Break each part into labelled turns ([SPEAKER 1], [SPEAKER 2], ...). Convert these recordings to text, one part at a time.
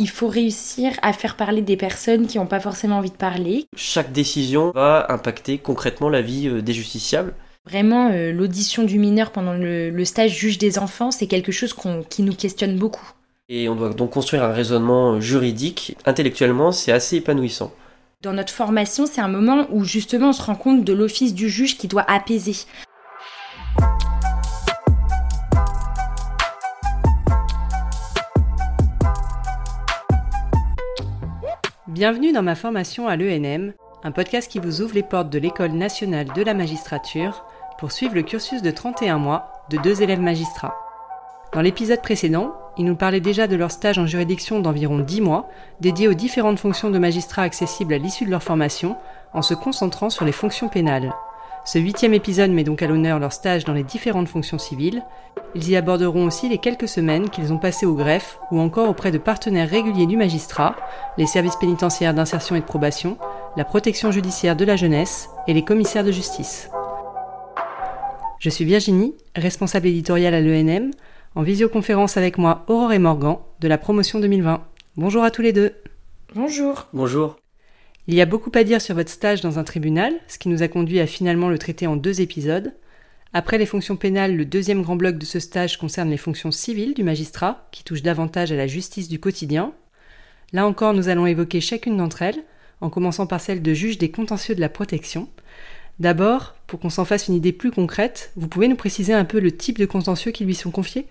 [SPEAKER 1] Il faut réussir à faire parler des personnes qui n'ont pas forcément envie de parler.
[SPEAKER 2] Chaque décision va impacter concrètement la vie euh, des justiciables.
[SPEAKER 1] Vraiment, euh, l'audition du mineur pendant le, stage juge des enfants, c'est quelque chose qui nous questionne beaucoup.
[SPEAKER 2] Et on doit donc construire un raisonnement juridique. Intellectuellement, c'est assez épanouissant.
[SPEAKER 1] Dans notre formation, c'est un moment où justement on se rend compte de l'office du juge qui doit apaiser.
[SPEAKER 3] Bienvenue dans ma formation à l'ENM, un podcast qui vous ouvre les portes de l'École nationale de la magistrature pour suivre le cursus de 31 mois de deux élèves magistrats. Dans l'épisode précédent, ils nous parlaient déjà de leur stage en juridiction d'environ 10 mois, dédié aux différentes fonctions de magistrats accessibles à l'issue de leur formation, en se concentrant sur les fonctions pénales. Ce huitième épisode met donc à l'honneur leur stage dans les différentes fonctions civiles. Ils y aborderont aussi les quelques semaines qu'ils ont passées au greffe ou encore auprès de partenaires réguliers du magistrat, les services pénitentiaires d'insertion et de probation, la protection judiciaire de la jeunesse et les commissaires de justice. Je suis Virginie, responsable éditoriale à l'ENM, en visioconférence avec moi Aurore et Morgan de la promotion 2020. Bonjour à tous les deux.
[SPEAKER 1] Bonjour.
[SPEAKER 2] Bonjour.
[SPEAKER 3] Il y a beaucoup à dire sur votre stage dans un tribunal, ce qui nous a conduit à finalement le traiter en deux épisodes. Après les fonctions pénales, le deuxième grand bloc de ce stage concerne les fonctions civiles du magistrat, qui touchent davantage à la justice du quotidien. Là encore, nous allons évoquer chacune d'entre elles, en commençant par celle de juge des contentieux de la protection. D'abord, pour qu'on s'en fasse une idée plus concrète, vous pouvez nous préciser un peu le type de contentieux qui lui sont confiés?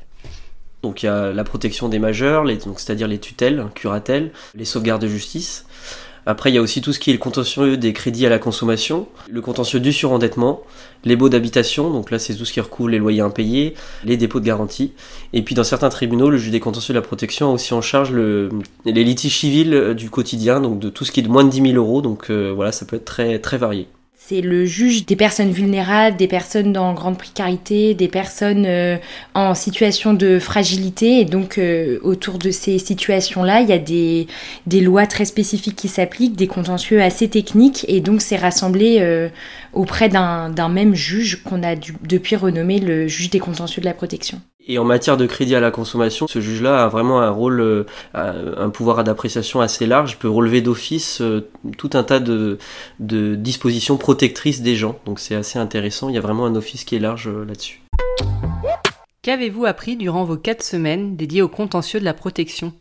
[SPEAKER 2] Donc il y a la protection des majeurs, c'est-à-dire les tutelles, curatelles, les sauvegardes de justice. Après, il y a aussi tout ce qui est le contentieux des crédits à la consommation, le contentieux du surendettement, les baux d'habitation, donc là c'est tout ce qui recouvre les loyers impayés, les dépôts de garantie. Et puis dans certains tribunaux, le juge des contentieux de la protection a aussi en charge le, les litiges civils du quotidien, donc de tout ce qui est de moins de 10 000 euros. Donc euh, voilà, ça peut être très, très varié.
[SPEAKER 1] C'est le juge des personnes vulnérables, des personnes dans grande précarité, des personnes euh, en situation de fragilité. Et donc, euh, autour de ces situations-là, il y a des, des lois très spécifiques qui s'appliquent, des contentieux assez techniques. Et donc, c'est rassemblé euh, auprès d'un même juge qu'on a depuis renommé le juge des contentieux de la protection.
[SPEAKER 2] Et en matière de crédit à la consommation, ce juge-là a vraiment un rôle, euh, un pouvoir d'appréciation assez large, peut relever d'office euh, tout un tas de, dispositions protectrices des gens. Donc c'est assez intéressant, il y a vraiment un office qui est large euh, là-dessus.
[SPEAKER 3] Qu'avez-vous appris durant vos quatre semaines dédiées au contentieux de la protection?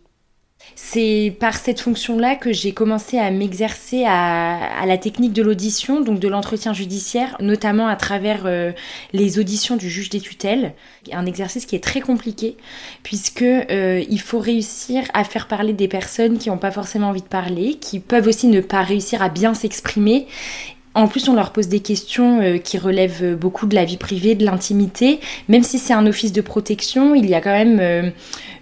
[SPEAKER 1] C'est par cette fonction-là que j'ai commencé à m'exercer à, la technique de l'audition, donc de l'entretien judiciaire, notamment à travers euh, les auditions du juge des tutelles. Un exercice qui est très compliqué, puisque euh, il faut réussir à faire parler des personnes qui n'ont pas forcément envie de parler, qui peuvent aussi ne pas réussir à bien s'exprimer, en plus, on leur pose des questions euh, qui relèvent beaucoup de la vie privée, de l'intimité. Même si c'est un office de protection, il y a quand même euh,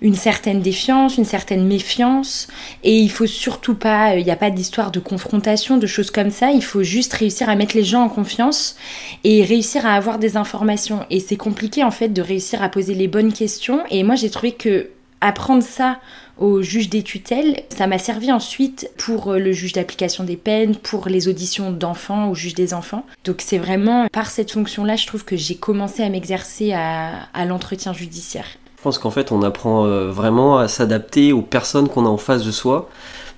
[SPEAKER 1] une certaine défiance, une certaine méfiance. Et il faut surtout pas, euh, il n'y a pas d'histoire de confrontation, de choses comme ça. Il faut juste réussir à mettre les gens en confiance et réussir à avoir des informations. Et c'est compliqué en fait de réussir à poser les bonnes questions. Et moi, j'ai trouvé que apprendre ça au juge des tutelles. Ça m'a servi ensuite pour euh, le juge d'application des peines, pour les auditions d'enfants au juge des enfants. Donc c'est vraiment par cette fonction-là, je trouve que j'ai commencé à m'exercer à, l'entretien judiciaire.
[SPEAKER 2] Je pense qu'en fait, on apprend euh, vraiment à s'adapter aux personnes qu'on a en face de soi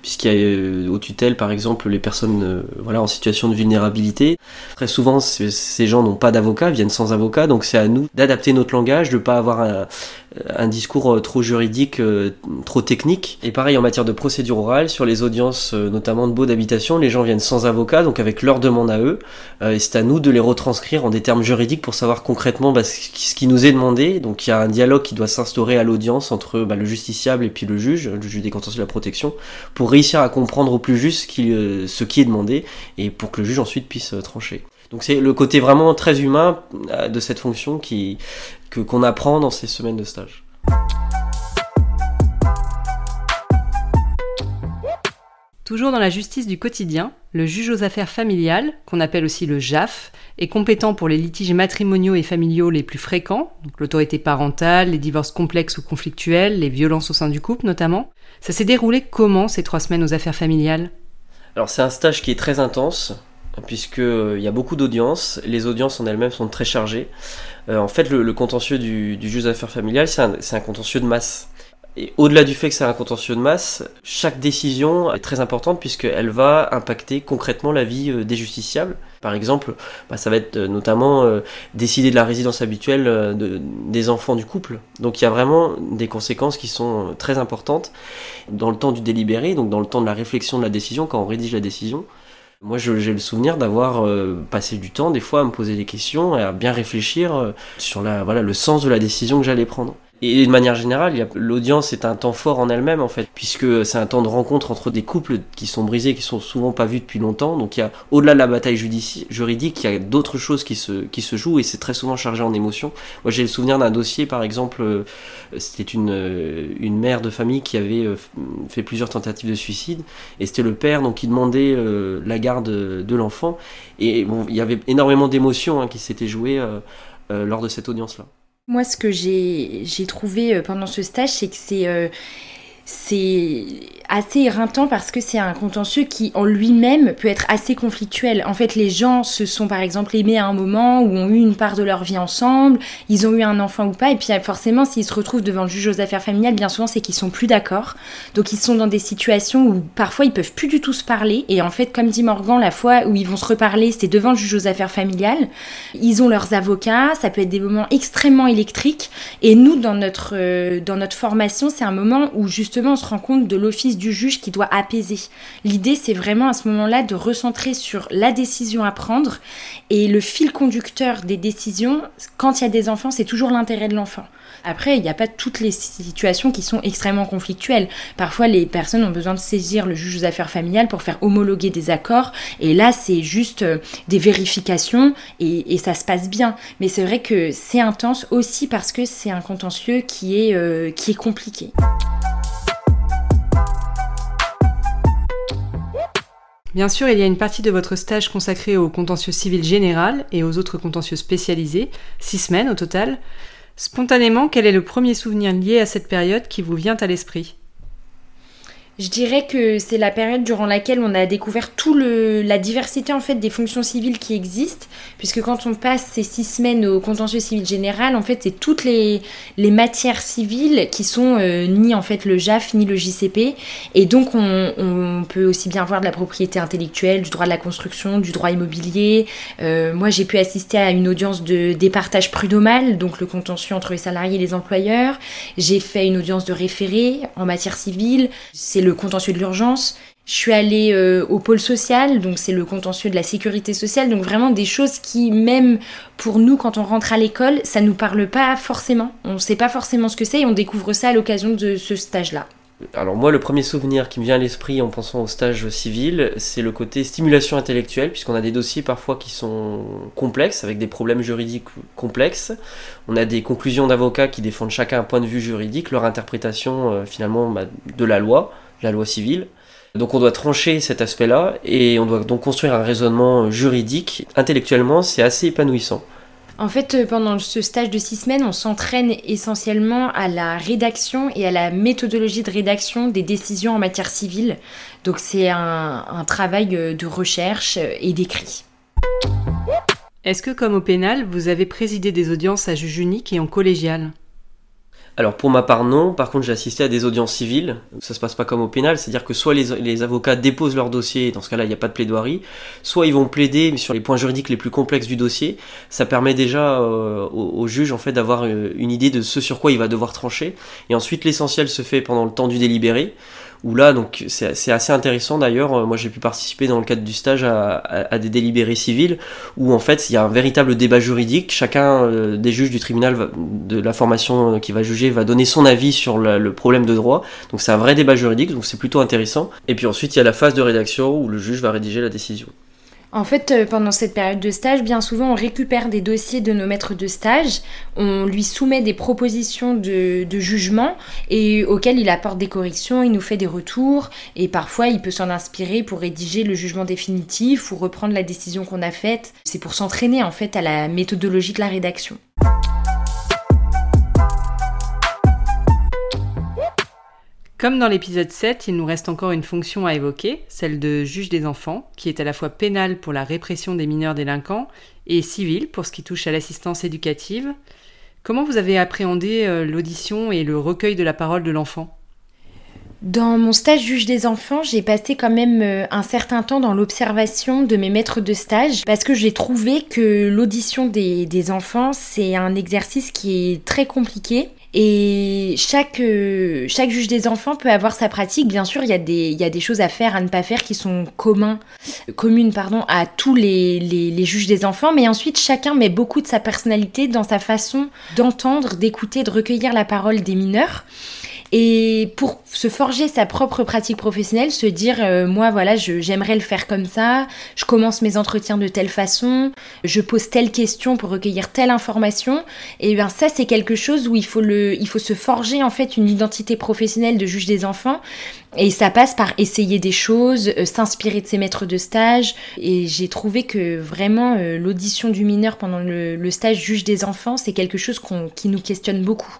[SPEAKER 2] puisqu'il y a euh, aux tutelles par exemple les personnes voilà en situation de vulnérabilité. Très souvent ces gens n'ont pas d'avocat, viennent sans avocat, donc c'est à nous d'adapter notre langage, de ne pas avoir un, un discours euh, trop juridique, euh, trop technique. Et pareil en matière de procédure orale, sur les audiences euh, notamment de baux d'habitation, les gens viennent sans avocat, donc avec leur demande à eux, et c'est à nous de les retranscrire en des termes juridiques pour savoir concrètement bah, ce qui nous est demandé. Donc il y a un dialogue qui doit s'instaurer à l'audience entre bah, le justiciable et puis le juge, le juge des contentieux de la protection, pour réussir à comprendre au plus juste ce qui est demandé et pour que le juge ensuite puisse trancher. Donc c'est le côté vraiment très humain de cette fonction qui, que qu'on apprend dans ces semaines de stage.
[SPEAKER 3] Toujours dans la justice du quotidien, le juge aux affaires familiales, qu'on appelle aussi le JAF, est compétent pour les litiges matrimoniaux et familiaux les plus fréquents, donc l'autorité parentale, les divorces complexes ou conflictuels, les violences au sein du couple notamment. Ça s'est déroulé comment ces trois semaines aux affaires familiales?
[SPEAKER 2] Alors c'est un stage qui est très intense, puisqu'il euh, y a beaucoup d'audiences, les audiences en elles-mêmes sont très chargées. Euh, en fait, le, contentieux du, juge d'affaires familiales, c'est un, contentieux de masse. Et au-delà du fait que c'est un contentieux de masse, chaque décision est très importante puisqu'elle va impacter concrètement la vie euh, des justiciables. Par exemple, bah, ça va être notamment décider de la résidence habituelle de, des enfants du couple. Donc il y a vraiment des conséquences qui sont très importantes dans le temps du délibéré, donc dans le temps de la réflexion de la décision, quand on rédige la décision. Moi, j'ai le souvenir d'avoir passé du temps, des fois, à me poser des questions et à bien réfléchir sur la, voilà, le sens de la décision que j'allais prendre. Et de manière générale, l'audience est un temps fort en elle-même en fait, puisque c'est un temps de rencontre entre des couples qui sont brisés, qui sont souvent pas vus depuis longtemps. Donc il y a au-delà de la bataille juridique, il y a d'autres choses qui se qui se jouent et c'est très souvent chargé en émotions. Moi j'ai le souvenir d'un dossier par exemple, euh, c'était une euh, une mère de famille qui avait euh, fait plusieurs tentatives de suicide et c'était le père donc qui demandait la garde de l'enfant et bon il y avait énormément d'émotions hein, qui s'étaient jouées lors de cette audience là.
[SPEAKER 1] Moi, ce que j'ai trouvé euh, pendant ce stage, c'est que c'est euh, c'est assez éreintant parce que c'est un contentieux qui en lui-même peut être assez conflictuel. En fait, les gens se sont par exemple aimés à un moment ou ont eu une part de leur vie ensemble, ils ont eu un enfant ou pas, et puis forcément s'ils se retrouvent devant le juge aux affaires familiales, bien souvent c'est qu'ils sont plus d'accord. Donc ils sont dans des situations où parfois ils peuvent plus du tout se parler, et en fait comme dit Morgan, la fois où ils vont se reparler, c'est devant le juge aux affaires familiales. Ils ont leurs avocats, ça peut être des moments extrêmement électriques, et nous dans notre, euh, dans notre formation, c'est un moment où justement on se rend compte de l'office du juge qui doit apaiser. L'idée, c'est vraiment à ce moment-là de recentrer sur la décision à prendre et le fil conducteur des décisions. Quand il y a des enfants, c'est toujours l'intérêt de l'enfant. Après, il n'y a pas toutes les situations qui sont extrêmement conflictuelles. Parfois, les personnes ont besoin de saisir le juge aux affaires familiales pour faire homologuer des accords. Et là, c'est juste euh, des vérifications et, ça se passe bien. Mais c'est vrai que c'est intense aussi parce que c'est un contentieux qui est, euh, qui est compliqué.
[SPEAKER 3] Bien sûr, il y a une partie de votre stage consacrée au contentieux civil général et aux autres contentieux spécialisés, six semaines au total. Spontanément, quel est le premier souvenir lié à cette période qui vous vient à l'esprit?
[SPEAKER 1] Je dirais que c'est la période durant laquelle on a découvert tout le, la diversité en fait des fonctions civiles qui existent, puisque quand on passe ces six semaines au contentieux civil général, en fait c'est toutes les, les matières civiles qui sont euh, ni en fait le JAF ni le JCP, et donc on, on, peut aussi bien voir de la propriété intellectuelle, du droit de la construction, du droit immobilier. Euh, moi j'ai pu assister à une audience de départage prud'homal, donc le contentieux entre les salariés et les employeurs. J'ai fait une audience de référé en matière civile. C'est le contentieux de l'urgence. Je suis allée euh, au pôle social, donc c'est le contentieux de la sécurité sociale, donc vraiment des choses qui, même pour nous, quand on rentre à l'école, ça nous parle pas forcément. On ne sait pas forcément ce que c'est et on découvre ça à l'occasion de ce stage-là.
[SPEAKER 2] Alors moi, le premier souvenir qui me vient à l'esprit en pensant au stage civil, c'est le côté stimulation intellectuelle, puisqu'on a des dossiers parfois qui sont complexes, avec des problèmes juridiques complexes. On a des conclusions d'avocats qui défendent chacun un point de vue juridique, leur interprétation euh, finalement bah, de la loi la loi civile. Donc on doit trancher cet aspect-là et on doit donc construire un raisonnement juridique. Intellectuellement, c'est assez épanouissant.
[SPEAKER 1] En fait, euh, pendant ce stage de six semaines, on s'entraîne essentiellement à la rédaction et à la méthodologie de rédaction des décisions en matière civile. Donc c'est un, un travail euh, de recherche et d'écrit.
[SPEAKER 3] Est-ce que, comme au pénal, vous avez présidé des audiences à juge unique et en collégial?
[SPEAKER 2] Alors pour ma part non, par contre j'ai assisté à des audiences civiles, ça se passe pas comme au pénal, c'est-à-dire que soit les, avocats déposent leur dossier, dans ce cas-là il n'y a pas de plaidoirie, soit ils vont plaider sur les points juridiques les plus complexes du dossier, ça permet déjà euh, au, juge en fait d'avoir euh, une idée de ce sur quoi il va devoir trancher, et ensuite l'essentiel se fait pendant le temps du délibéré, où là, donc c'est assez intéressant d'ailleurs, euh, moi j'ai pu participer dans le cadre du stage à, des délibérés civils, où en fait il y a un véritable débat juridique, chacun euh, des juges du tribunal de la formation euh, qui va juger va donner son avis sur le problème de droit, donc c'est un vrai débat juridique, donc c'est plutôt intéressant. Et puis ensuite il y a la phase de rédaction où le juge va rédiger la décision.
[SPEAKER 1] En fait, euh, pendant cette période de stage, bien souvent, on récupère des dossiers de nos maîtres de stage, on lui soumet des propositions de, jugement et auxquelles il apporte des corrections, il nous fait des retours et parfois il peut s'en inspirer pour rédiger le jugement définitif ou reprendre la décision qu'on a faite. C'est pour s'entraîner en fait à la méthodologie de la rédaction.
[SPEAKER 3] Comme dans l'épisode 7, il nous reste encore une fonction à évoquer, celle de juge des enfants, qui est à la fois pénale pour la répression des mineurs délinquants et civile pour ce qui touche à l'assistance éducative. Comment vous avez appréhendé euh, l'audition et le recueil de la parole de l'enfant?
[SPEAKER 1] Dans mon stage juge des enfants, j'ai passé quand même euh, un certain temps dans l'observation de mes maîtres de stage parce que j'ai trouvé que l'audition des, des enfants, c'est un exercice qui est très compliqué et chaque, euh, chaque juge des enfants peut avoir sa pratique. Bien sûr, il y, a des, il y a des choses à faire, à ne pas faire qui sont communs, communes pardon, à tous les, les, les, juges des enfants. Mais ensuite, chacun met beaucoup de sa personnalité dans sa façon d'entendre, d'écouter, de recueillir la parole des mineurs. Et pour se forger sa propre pratique professionnelle, se dire euh, moi voilà, j'aimerais le faire comme ça, je commence mes entretiens de telle façon, je pose telle question pour recueillir telle information, et bien ça c'est quelque chose où il faut le il faut se forger en fait une identité professionnelle de juge des enfants et ça passe par essayer des choses, euh, s'inspirer de ses maîtres de stage et j'ai trouvé que vraiment euh, l'audition du mineur pendant le, le, stage juge des enfants, c'est quelque chose qui nous questionne beaucoup.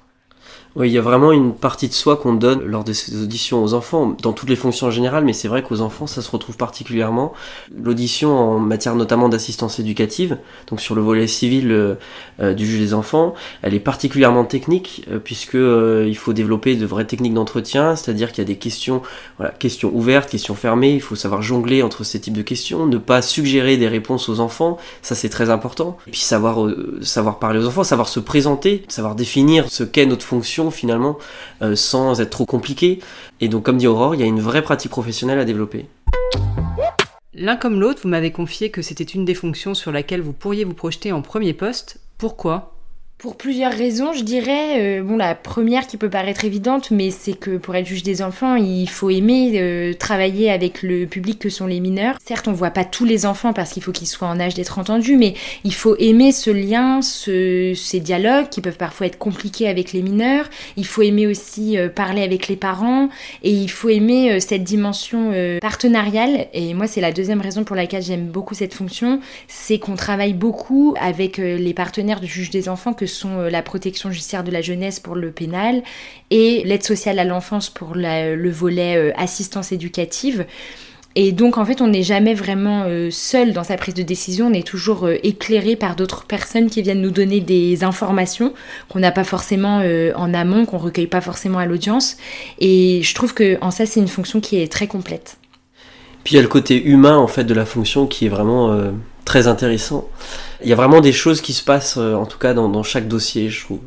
[SPEAKER 2] Oui, il y a vraiment une partie de soi qu'on donne lors de ces auditions aux enfants, dans toutes les fonctions en général, mais c'est vrai qu'aux enfants, ça se retrouve particulièrement. L'audition en matière notamment d'assistance éducative, donc sur le volet civil euh, euh du juge des enfants, elle est particulièrement technique, euh, puisque euh, il faut développer de vraies techniques d'entretien, c'est-à-dire qu'il y a des questions, voilà, questions ouvertes, questions fermées, il faut savoir jongler entre ces types de questions, ne pas suggérer des réponses aux enfants, ça c'est très important. Et puis savoir, savoir parler aux enfants, savoir se présenter, savoir définir ce qu'est notre fonction finalement euh, sans être trop compliqué. Et donc comme dit Aurore, il y a une vraie pratique professionnelle à développer.
[SPEAKER 3] L'un comme l'autre, vous m'avez confié que c'était une des fonctions sur laquelle vous pourriez vous projeter en premier poste. Pourquoi?
[SPEAKER 1] Pour plusieurs raisons, je dirais. Euh, bon, la première qui peut paraître évidente, mais c'est que pour être juge des enfants, il faut aimer euh, travailler avec le public que sont les mineurs. Certes, on voit pas tous les enfants parce qu'il faut qu'ils soient en âge d'être entendus, mais il faut aimer ce lien, ce, ces dialogues qui peuvent parfois être compliqués avec les mineurs. Il faut aimer aussi euh, parler avec les parents et il faut aimer cette dimension partenariale. Et moi, c'est la deuxième raison pour laquelle j'aime beaucoup cette fonction, c'est qu'on travaille beaucoup avec les partenaires du juge des enfants que sont euh, la protection judiciaire de la jeunesse pour le pénal et l'aide sociale à l'enfance pour le volet euh, assistance éducative. Et donc en fait, on n'est jamais vraiment euh, seul dans sa prise de décision, on est toujours éclairé par d'autres personnes qui viennent nous donner des informations qu'on n'a pas forcément en amont, qu'on recueille pas forcément à l'audience. Et je trouve que en ça, c'est une fonction qui est très complète.
[SPEAKER 2] Puis il y a le côté humain en fait de la fonction qui est vraiment très intéressant. Il y a vraiment des choses qui se passent, euh, en tout cas dans, chaque dossier, je trouve.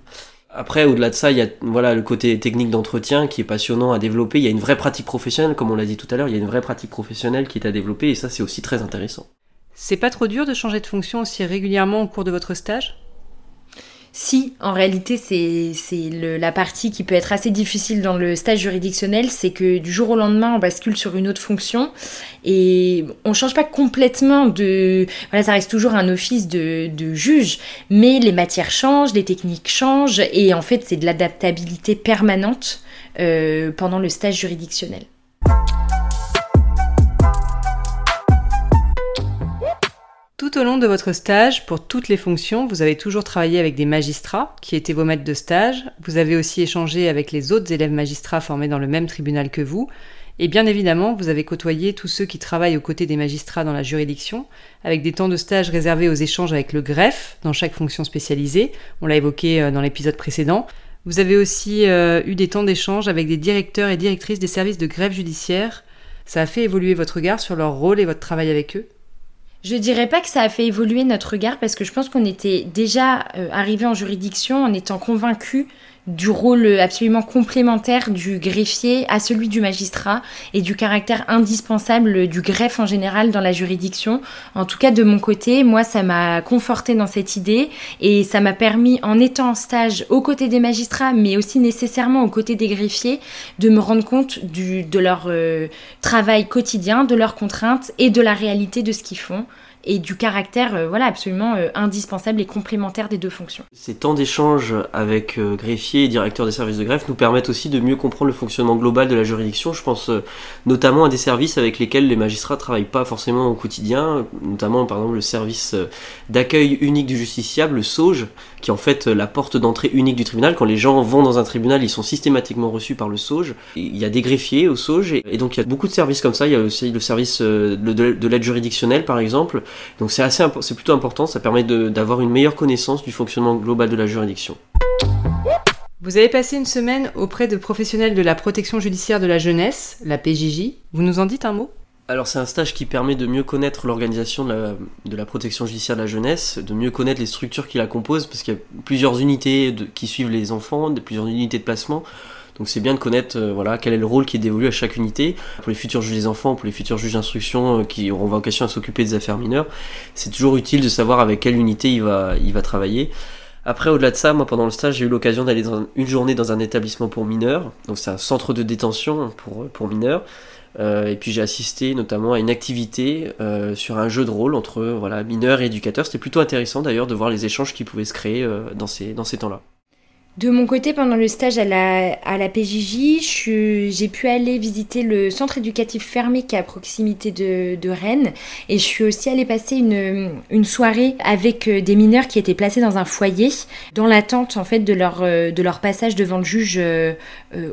[SPEAKER 2] Après, au-delà de ça, il y a voilà le côté technique d'entretien qui est passionnant à développer. Il y a une vraie pratique professionnelle, comme on l'a dit tout à l'heure, il y a une vraie pratique professionnelle qui est à développer et ça, c'est aussi très intéressant.
[SPEAKER 3] C'est pas trop dur de changer de fonction aussi régulièrement au cours de votre stage?
[SPEAKER 1] Si, en réalité, c'est la partie qui peut être assez difficile dans le stage juridictionnel, c'est que du jour au lendemain, on bascule sur une autre fonction et on change pas complètement de... Voilà, ça reste toujours un office de, de juge, mais les matières changent, les techniques changent et en fait, c'est de l'adaptabilité permanente euh, pendant le stage juridictionnel.
[SPEAKER 3] Tout au long de votre stage, pour toutes les fonctions, vous avez toujours travaillé avec des magistrats qui étaient vos maîtres de stage. Vous avez aussi échangé avec les autres élèves magistrats formés dans le même tribunal que vous. Et bien évidemment, vous avez côtoyé tous ceux qui travaillent aux côtés des magistrats dans la juridiction, avec des temps de stage réservés aux échanges avec le greffe dans chaque fonction spécialisée. On l'a évoqué euh, dans l'épisode précédent. Vous avez aussi euh, eu des temps d'échange avec des directeurs et directrices des services de grève judiciaire. Ça a fait évoluer votre regard sur leur rôle et votre travail avec eux
[SPEAKER 1] je dirais pas que ça a fait évoluer notre regard parce que je pense qu'on était déjà euh, arrivé en juridiction en étant convaincus du rôle absolument complémentaire du greffier à celui du magistrat et du caractère indispensable du greffe en général dans la juridiction. En tout cas, de mon côté, moi, ça m'a conforté dans cette idée et ça m'a permis, en étant en stage aux côtés des magistrats, mais aussi nécessairement aux côtés des greffiers, de me rendre compte de leur euh, travail quotidien, de leurs contraintes et de la réalité de ce qu'ils font et du caractère euh, voilà absolument euh, indispensable et complémentaire des deux fonctions.
[SPEAKER 2] Ces temps d'échange avec euh, greffiers et directeurs des services de greffe nous permettent aussi de mieux comprendre le fonctionnement global de la juridiction. Je pense notamment à des services avec lesquels les magistrats travaillent pas forcément au quotidien, notamment par exemple le service d'accueil unique du justiciable, le SAUGE, qui est en fait la porte d'entrée unique du tribunal. Quand les gens vont dans un tribunal, ils sont systématiquement reçus par le SAUGE. Il y a des greffiers au SAUGE et, donc il y a beaucoup de services comme ça. Il y a aussi le service de l'aide juridictionnelle par exemple donc c'est assez c'est plutôt important, ça permet d'avoir une meilleure connaissance du fonctionnement global de la juridiction.
[SPEAKER 3] Vous avez passé une semaine auprès de professionnels de la protection judiciaire de la jeunesse, la PJJ. Vous nous en dites un mot?
[SPEAKER 2] Alors c'est un stage qui permet de mieux connaître l'organisation de la, protection judiciaire de la jeunesse, de mieux connaître les structures qui la composent, parce qu'il y a plusieurs unités qui suivent les enfants, plusieurs unités de placement. Donc c'est bien de connaître euh, voilà, quel est le rôle qui est dévolu à chaque unité. Pour les futurs juges des enfants, pour les futurs juges d'instruction euh, qui auront vocation à s'occuper des affaires mineures, c'est toujours utile de savoir avec quelle unité il va, il va travailler. Après, au-delà de ça, moi pendant le stage, j'ai eu l'occasion d'aller une journée dans un établissement pour mineurs. Donc c'est un centre de détention pour, pour mineurs. Euh, et puis j'ai assisté notamment à une activité euh, sur un jeu de rôle entre voilà, mineurs et éducateurs. C'était plutôt intéressant d'ailleurs de voir les échanges qui pouvaient se créer euh, dans ces, dans ces temps-là.
[SPEAKER 1] De mon côté, pendant le stage à la, à la PJJ, j'ai pu aller visiter le centre éducatif fermé qui est à proximité de, de Rennes. Et je suis aussi allée passer une, une, soirée avec euh, des mineurs qui étaient placés dans un foyer, dans l'attente en fait de leur, euh, de leur passage devant le juge euh,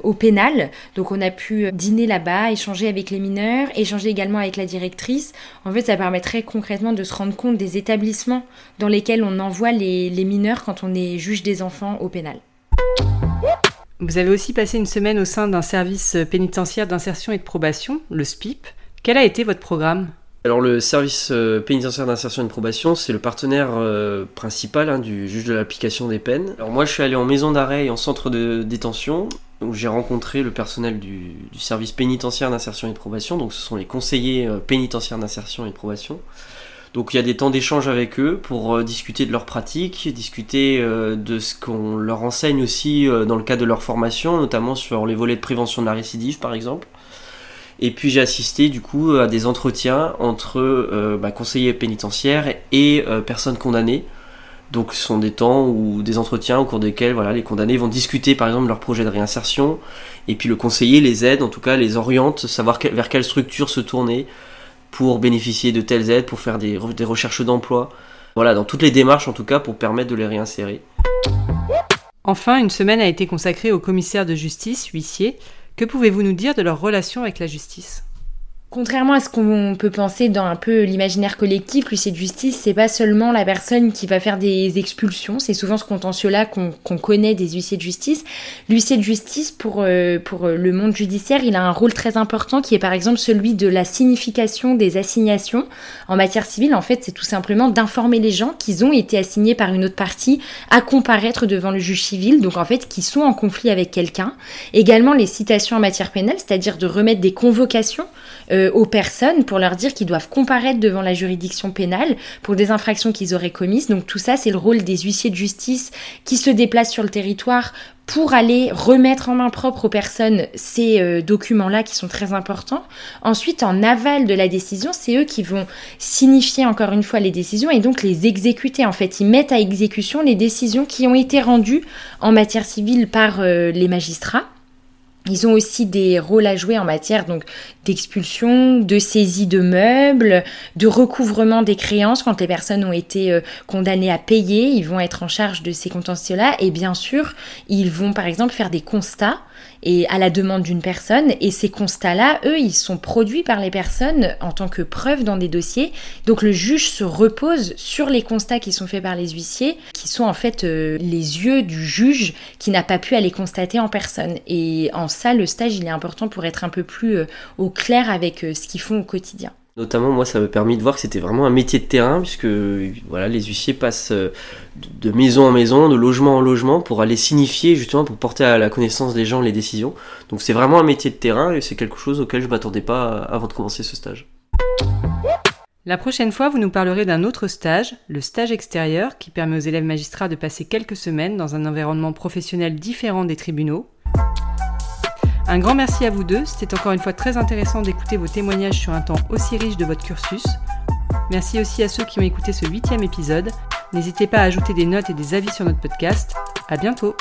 [SPEAKER 1] au pénal. Donc on a pu dîner là-bas, échanger avec les mineurs, échanger également avec la directrice. En fait, ça permettrait concrètement de se rendre compte des établissements dans lesquels on envoie les, les mineurs quand on est juge des enfants au pénal.
[SPEAKER 3] Vous avez aussi passé une semaine au sein d'un service pénitentiaire d'insertion et de probation, le SPIP. Quel a été votre programme?
[SPEAKER 2] Alors le service euh, pénitentiaire d'insertion et de probation, c'est le partenaire euh, principal hein, du juge de l'application des peines. Alors moi je suis allé en maison d'arrêt et en centre de détention, où j'ai rencontré le personnel du, service pénitentiaire d'insertion et de probation, donc ce sont les conseillers euh, pénitentiaires d'insertion et de probation. Donc il y a des temps d'échange avec eux pour euh, discuter de leurs pratiques, discuter euh, de ce qu'on leur enseigne aussi euh, dans le cadre de leur formation, notamment sur les volets de prévention de la récidive par exemple. Et puis j'ai assisté du coup à des entretiens entre bah, conseillers pénitentiaires et personnes condamnées. Donc ce sont des temps ou des entretiens au cours desquels voilà, les condamnés vont discuter par exemple leur projet de réinsertion et puis le conseiller les aide, en tout cas les oriente, savoir vers quelle structure se tourner, pour bénéficier de telles aides, pour faire des, recherches d'emploi. Voilà, dans toutes les démarches en tout cas pour permettre de les réinsérer.
[SPEAKER 3] Enfin, une semaine a été consacrée au commissaire de justice, huissier. Que pouvez-vous nous dire de leur relation avec la justice?
[SPEAKER 1] Contrairement à ce qu'on peut penser dans un peu l'imaginaire collectif, l'huissier de justice, c'est pas seulement la personne qui va faire des expulsions, c'est souvent ce contentieux-là qu'on connaît des huissiers de justice. L'huissier de justice, pour, euh, pour le monde judiciaire, il a un rôle très important qui est par exemple celui de la signification des assignations. En matière civile, en fait, c'est tout simplement d'informer les gens qu'ils ont été assignés par une autre partie à comparaître devant le juge civil, donc en fait, qui sont en conflit avec quelqu'un. Également les citations en matière pénale, c'est-à-dire de remettre des convocations. Euh, euh, aux personnes pour leur dire qu'ils doivent comparaître devant la juridiction pénale pour des infractions qu'ils auraient commises. Donc tout ça, c'est le rôle des huissiers de justice qui se déplacent sur le territoire pour aller remettre en main propre aux personnes ces euh, documents-là qui sont très importants. Ensuite, en aval de la décision, c'est eux qui vont signifier encore une fois les décisions et donc les exécuter. En fait, ils mettent à exécution les décisions qui ont été rendues en matière civile par euh, les magistrats. Ils ont aussi des rôles à jouer en matière donc d'expulsion, de saisie de meubles, de recouvrement des créances quand les personnes ont été euh, condamnées à payer. Ils vont être en charge de ces contentieux-là et bien sûr, ils vont par exemple faire des constats et à la demande d'une personne. Et ces constats-là, eux, ils sont produits par les personnes en tant que preuve dans des dossiers. Donc le juge se repose sur les constats qui sont faits par les huissiers, qui sont en fait euh, les yeux du juge qui n'a pas pu aller constater en personne. Et en ça, le stage, il est important pour être un peu plus euh, au clair avec euh, ce qu'ils font au quotidien.
[SPEAKER 2] Notamment, moi, ça m'a permis de voir que c'était vraiment un métier de terrain, puisque voilà, les huissiers passent euh, de maison en maison, de logement en logement, pour aller signifier, justement, pour porter à la connaissance des gens les décisions. Donc c'est vraiment un métier de terrain, et c'est quelque chose auquel je m'attendais pas avant de commencer ce stage.
[SPEAKER 3] La prochaine fois, vous nous parlerez d'un autre stage, le stage extérieur, qui permet aux élèves magistrats de passer quelques semaines dans un environnement professionnel différent des tribunaux. Un grand merci à vous deux, c'était encore une fois très intéressant d'écouter vos témoignages sur un temps aussi riche de votre cursus. Merci aussi à ceux qui ont écouté ce huitième épisode. N'hésitez pas à ajouter des notes et des avis sur notre podcast. À bientôt!